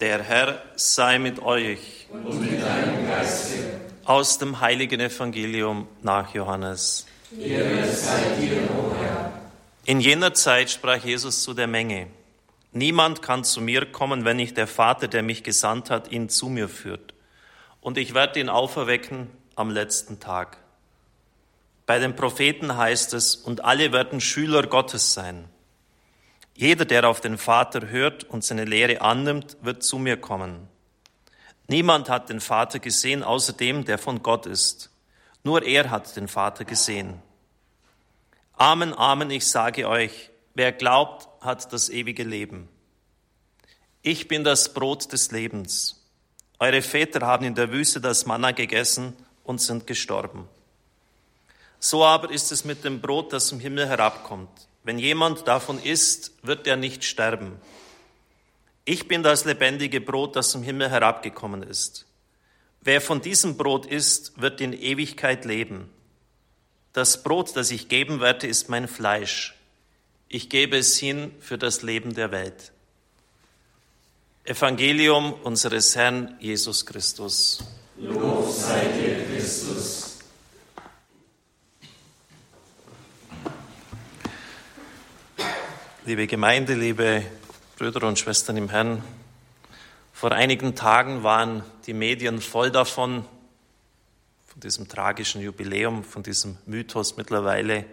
Der Herr sei mit euch. Und mit deinem Geiste. Aus dem heiligen Evangelium nach Johannes. Sei dir, o Herr. In jener Zeit sprach Jesus zu der Menge. Niemand kann zu mir kommen, wenn nicht der Vater, der mich gesandt hat, ihn zu mir führt. Und ich werde ihn auferwecken am letzten Tag. Bei den Propheten heißt es, und alle werden Schüler Gottes sein. Jeder, der auf den Vater hört und seine Lehre annimmt, wird zu mir kommen. Niemand hat den Vater gesehen, außer dem, der von Gott ist. Nur er hat den Vater gesehen. Amen, Amen, ich sage euch, wer glaubt, hat das ewige Leben. Ich bin das Brot des Lebens. Eure Väter haben in der Wüste das Manna gegessen und sind gestorben. So aber ist es mit dem Brot, das zum Himmel herabkommt. Wenn jemand davon isst, wird er nicht sterben. Ich bin das lebendige Brot, das zum Himmel herabgekommen ist. Wer von diesem Brot isst, wird in Ewigkeit leben. Das Brot, das ich geben werde, ist mein Fleisch. Ich gebe es hin für das Leben der Welt. Evangelium unseres Herrn Jesus Christus. Lob sei dir, Christus. Liebe Gemeinde, liebe Brüder und Schwestern im Herrn, vor einigen Tagen waren die Medien voll davon, von diesem tragischen Jubiläum, von diesem Mythos mittlerweile.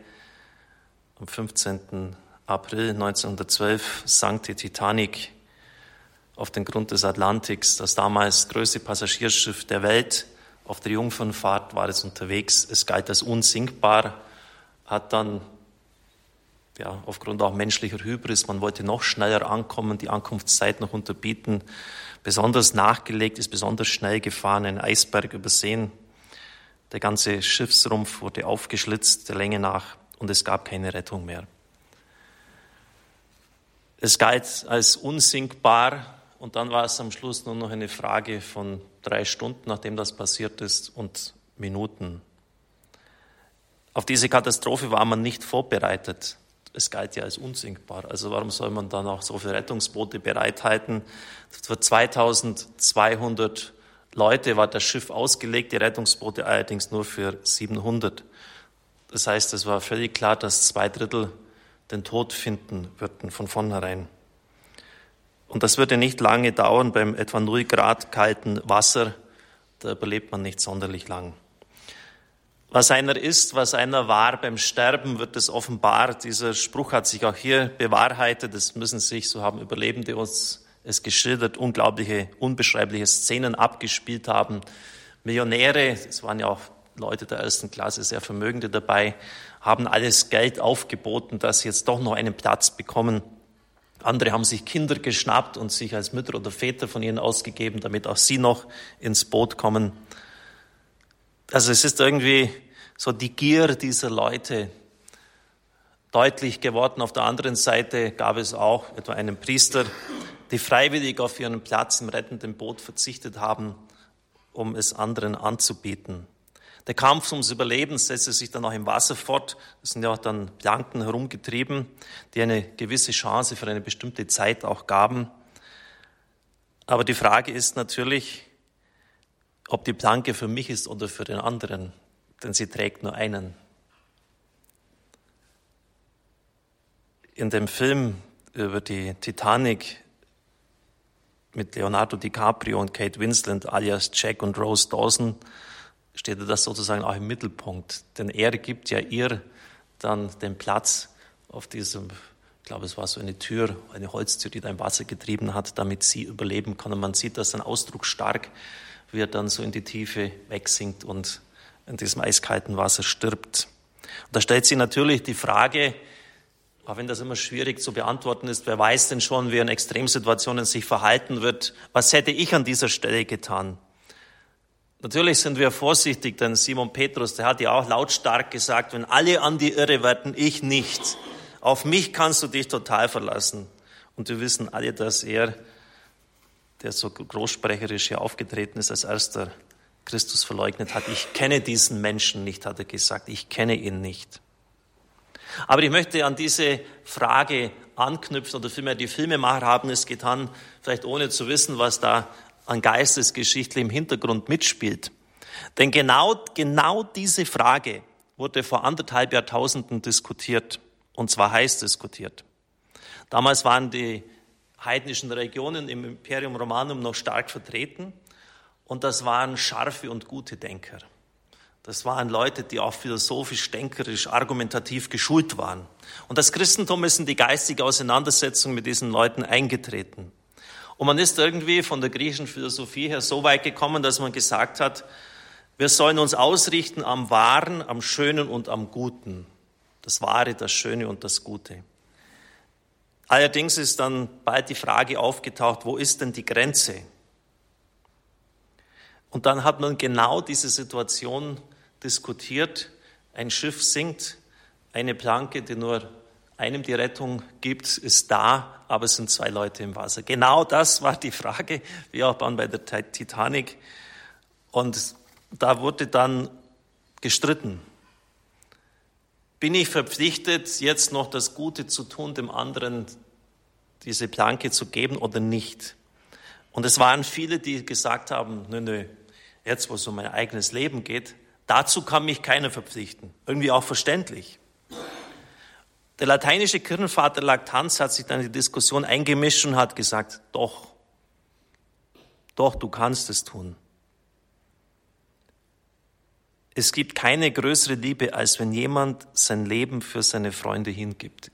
Am 15. April 1912 sank die Titanic auf den Grund des Atlantiks, das damals größte Passagierschiff der Welt. Auf der Jungfernfahrt war es unterwegs. Es galt als unsinkbar, hat dann ja, aufgrund auch menschlicher Hybris, man wollte noch schneller ankommen, die Ankunftszeit noch unterbieten, besonders nachgelegt, ist besonders schnell gefahren, ein Eisberg übersehen. Der ganze Schiffsrumpf wurde aufgeschlitzt, der Länge nach, und es gab keine Rettung mehr. Es galt als unsinkbar und dann war es am Schluss nur noch eine Frage von drei Stunden, nachdem das passiert ist, und Minuten. Auf diese Katastrophe war man nicht vorbereitet es galt ja als unsinkbar. Also warum soll man dann auch so viele Rettungsboote bereithalten? Für 2200 Leute war das Schiff ausgelegt, die Rettungsboote allerdings nur für 700. Das heißt, es war völlig klar, dass zwei Drittel den Tod finden würden von vornherein. Und das würde nicht lange dauern beim etwa 0 Grad kalten Wasser. Da überlebt man nicht sonderlich lang. Was einer ist, was einer war beim Sterben, wird es offenbart. Dieser Spruch hat sich auch hier bewahrheitet. Es müssen sich, so haben Überlebende uns es geschildert, unglaubliche, unbeschreibliche Szenen abgespielt haben. Millionäre, es waren ja auch Leute der ersten Klasse, sehr Vermögende dabei, haben alles Geld aufgeboten, dass sie jetzt doch noch einen Platz bekommen. Andere haben sich Kinder geschnappt und sich als Mütter oder Väter von ihnen ausgegeben, damit auch sie noch ins Boot kommen. Also es ist irgendwie so die Gier dieser Leute deutlich geworden. Auf der anderen Seite gab es auch etwa einen Priester, die freiwillig auf ihren Platz im rettenden Boot verzichtet haben, um es anderen anzubieten. Der Kampf ums Überleben setzte sich dann auch im Wasser fort. Es sind ja auch dann Planken herumgetrieben, die eine gewisse Chance für eine bestimmte Zeit auch gaben. Aber die Frage ist natürlich, ob die Planke für mich ist oder für den anderen denn sie trägt nur einen. In dem Film über die Titanic mit Leonardo DiCaprio und Kate Winslet alias Jack und Rose Dawson steht das sozusagen auch im Mittelpunkt. Denn er gibt ja ihr dann den Platz auf diesem, ich glaube, es war so eine Tür, eine Holztür, die da im Wasser getrieben hat, damit sie überleben kann. Und man sieht das dann ausdrucksstark, wie er dann so in die Tiefe wegsinkt und in diesem eiskalten Wasser stirbt. Und da stellt sich natürlich die Frage, auch wenn das immer schwierig zu beantworten ist, wer weiß denn schon, wie in Extremsituationen sich verhalten wird, was hätte ich an dieser Stelle getan? Natürlich sind wir vorsichtig, denn Simon Petrus, der hat ja auch lautstark gesagt, wenn alle an die Irre werden, ich nicht. Auf mich kannst du dich total verlassen. Und wir wissen alle, dass er, der so großsprecherisch hier aufgetreten ist, als erster Christus verleugnet hat. Ich kenne diesen Menschen nicht, hat er gesagt. Ich kenne ihn nicht. Aber ich möchte an diese Frage anknüpft oder vielmehr die Filmemacher haben es getan, vielleicht ohne zu wissen, was da an Geistesgeschichte im Hintergrund mitspielt. Denn genau, genau diese Frage wurde vor anderthalb Jahrtausenden diskutiert, und zwar heiß diskutiert. Damals waren die heidnischen Regionen im Imperium Romanum noch stark vertreten und das waren scharfe und gute Denker. Das waren Leute, die auch philosophisch, denkerisch, argumentativ geschult waren. Und das Christentum ist in die geistige Auseinandersetzung mit diesen Leuten eingetreten. Und man ist irgendwie von der griechischen Philosophie her so weit gekommen, dass man gesagt hat, wir sollen uns ausrichten am Wahren, am Schönen und am Guten. Das Wahre, das Schöne und das Gute. Allerdings ist dann bald die Frage aufgetaucht, wo ist denn die Grenze? Und dann hat man genau diese Situation diskutiert. Ein Schiff sinkt, eine Planke, die nur einem die Rettung gibt, ist da, aber es sind zwei Leute im Wasser. Genau das war die Frage, wie auch bei der Titanic. Und da wurde dann gestritten. Bin ich verpflichtet, jetzt noch das Gute zu tun, dem anderen diese Planke zu geben oder nicht? Und es waren viele, die gesagt haben, nö, nö, jetzt wo es um mein eigenes Leben geht, dazu kann mich keiner verpflichten. Irgendwie auch verständlich. Der lateinische Kirchenvater Lactanz hat sich dann in die Diskussion eingemischt und hat gesagt, doch, doch, du kannst es tun. Es gibt keine größere Liebe, als wenn jemand sein Leben für seine Freunde hingibt.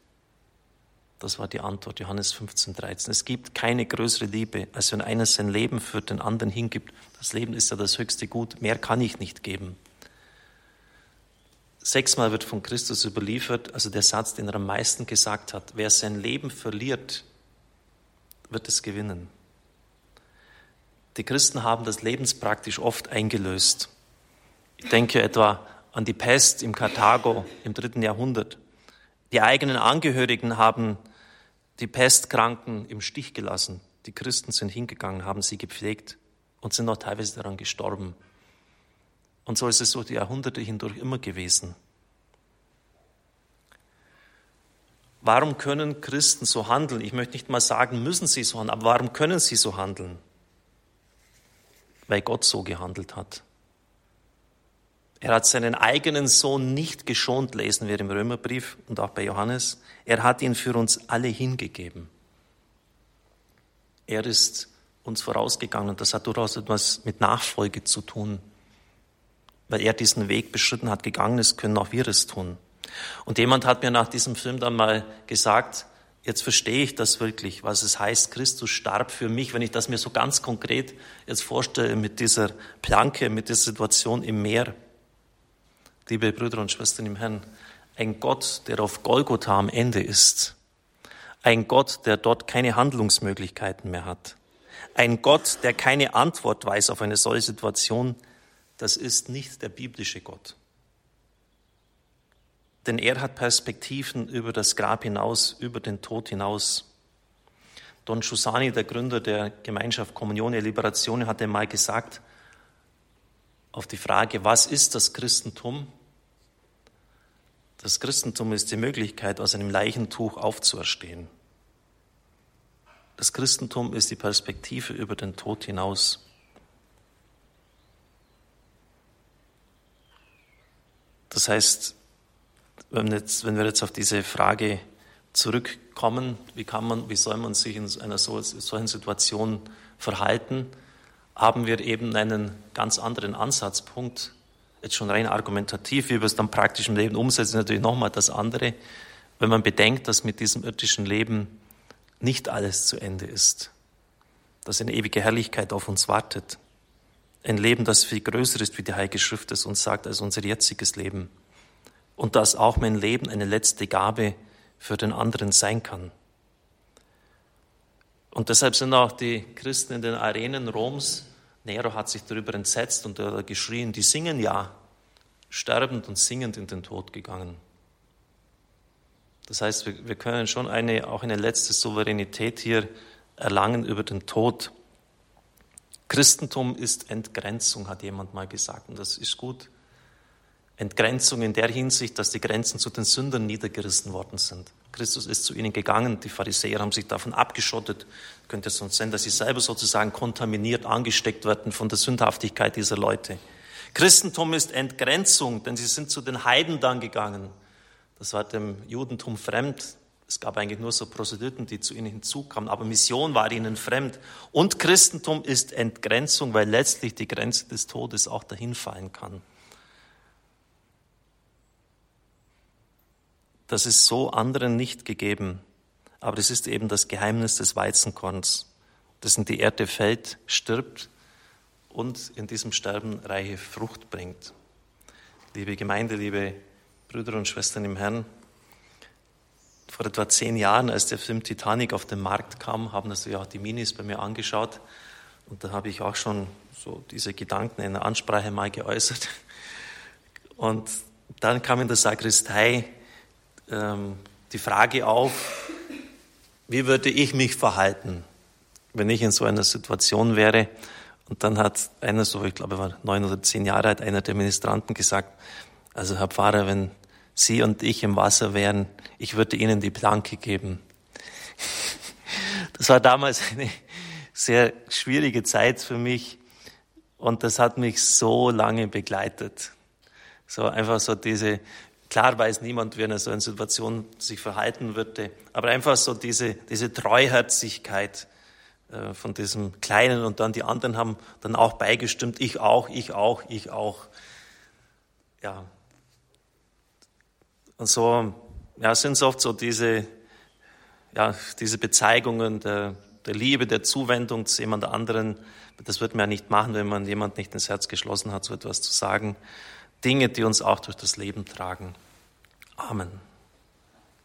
Das war die Antwort, Johannes 15, 13. Es gibt keine größere Liebe, als wenn einer sein Leben für den anderen hingibt. Das Leben ist ja das höchste Gut. Mehr kann ich nicht geben. Sechsmal wird von Christus überliefert, also der Satz, den er am meisten gesagt hat, wer sein Leben verliert, wird es gewinnen. Die Christen haben das lebenspraktisch oft eingelöst. Ich denke etwa an die Pest im Karthago im dritten Jahrhundert. Die eigenen Angehörigen haben die Pestkranken im Stich gelassen. Die Christen sind hingegangen, haben sie gepflegt und sind auch teilweise daran gestorben. Und so ist es durch die Jahrhunderte hindurch immer gewesen. Warum können Christen so handeln? Ich möchte nicht mal sagen, müssen sie so handeln, aber warum können sie so handeln? Weil Gott so gehandelt hat. Er hat seinen eigenen Sohn nicht geschont, lesen wir im Römerbrief und auch bei Johannes. Er hat ihn für uns alle hingegeben. Er ist uns vorausgegangen und das hat durchaus etwas mit Nachfolge zu tun weil er diesen Weg beschritten hat, gegangen ist, können auch wir es tun. Und jemand hat mir nach diesem Film dann mal gesagt, jetzt verstehe ich das wirklich, was es heißt, Christus starb für mich, wenn ich das mir so ganz konkret jetzt vorstelle mit dieser Planke, mit dieser Situation im Meer. Liebe Brüder und Schwestern im Herrn, ein Gott, der auf Golgotha am Ende ist. Ein Gott, der dort keine Handlungsmöglichkeiten mehr hat. Ein Gott, der keine Antwort weiß auf eine solche Situation, das ist nicht der biblische Gott. Denn er hat Perspektiven über das Grab hinaus, über den Tod hinaus. Don Giussani, der Gründer der Gemeinschaft Kommunione Liberation, hat einmal gesagt, auf die Frage, was ist das Christentum? Das Christentum ist die Möglichkeit, aus einem Leichentuch aufzuerstehen. Das Christentum ist die Perspektive über den Tod hinaus. Das heißt, wenn, jetzt, wenn wir jetzt auf diese Frage zurückkommen, wie kann man, wie soll man sich in einer solchen Situation verhalten, haben wir eben einen ganz anderen Ansatzpunkt, jetzt schon rein argumentativ, wie wir es dann praktisch im Leben umsetzen, natürlich nochmal das andere, wenn man bedenkt, dass mit diesem irdischen Leben nicht alles zu Ende ist, dass eine ewige Herrlichkeit auf uns wartet. Ein Leben, das viel größer ist, wie die Heilige Schrift es uns sagt, als unser jetziges Leben. Und dass auch mein Leben eine letzte Gabe für den anderen sein kann. Und deshalb sind auch die Christen in den Arenen Roms, Nero hat sich darüber entsetzt und geschrien, die singen ja, sterbend und singend in den Tod gegangen. Das heißt, wir, wir können schon eine, auch eine letzte Souveränität hier erlangen über den Tod. Christentum ist Entgrenzung, hat jemand mal gesagt, und das ist gut. Entgrenzung in der Hinsicht, dass die Grenzen zu den Sündern niedergerissen worden sind. Christus ist zu ihnen gegangen. Die Pharisäer haben sich davon abgeschottet. Könnte es sonst sein, dass sie selber sozusagen kontaminiert, angesteckt werden von der Sündhaftigkeit dieser Leute. Christentum ist Entgrenzung, denn sie sind zu den Heiden dann gegangen. Das war dem Judentum fremd. Es gab eigentlich nur so Prostituten, die zu ihnen hinzukamen, aber Mission war ihnen fremd. Und Christentum ist Entgrenzung, weil letztlich die Grenze des Todes auch dahin fallen kann. Das ist so anderen nicht gegeben. Aber es ist eben das Geheimnis des Weizenkorns, das in die Erde fällt, stirbt und in diesem Sterben reiche Frucht bringt. Liebe Gemeinde, liebe Brüder und Schwestern im Herrn, vor etwa zehn Jahren, als der Film Titanic auf den Markt kam, haben das ja auch die Minis bei mir angeschaut. Und da habe ich auch schon so diese Gedanken in der Ansprache mal geäußert. Und dann kam in der Sakristei ähm, die Frage auf, wie würde ich mich verhalten, wenn ich in so einer Situation wäre? Und dann hat einer so, ich glaube, war neun oder zehn Jahre alt, einer der Ministranten gesagt, also Herr Pfarrer, wenn Sie und ich im Wasser wären, ich würde Ihnen die Planke geben. Das war damals eine sehr schwierige Zeit für mich und das hat mich so lange begleitet. So einfach so diese, Klar weiß niemand, wie in so einer Situation sich verhalten würde, aber einfach so diese, diese Treuherzigkeit äh, von diesem Kleinen und dann die anderen haben dann auch beigestimmt, ich auch, ich auch, ich auch. Ja. Und so ja, sind es oft so diese, ja, diese Bezeigungen der, der Liebe, der Zuwendung zu jemand anderen. Das wird man ja nicht machen, wenn man jemand nicht ins Herz geschlossen hat, so etwas zu sagen. Dinge, die uns auch durch das Leben tragen. Amen.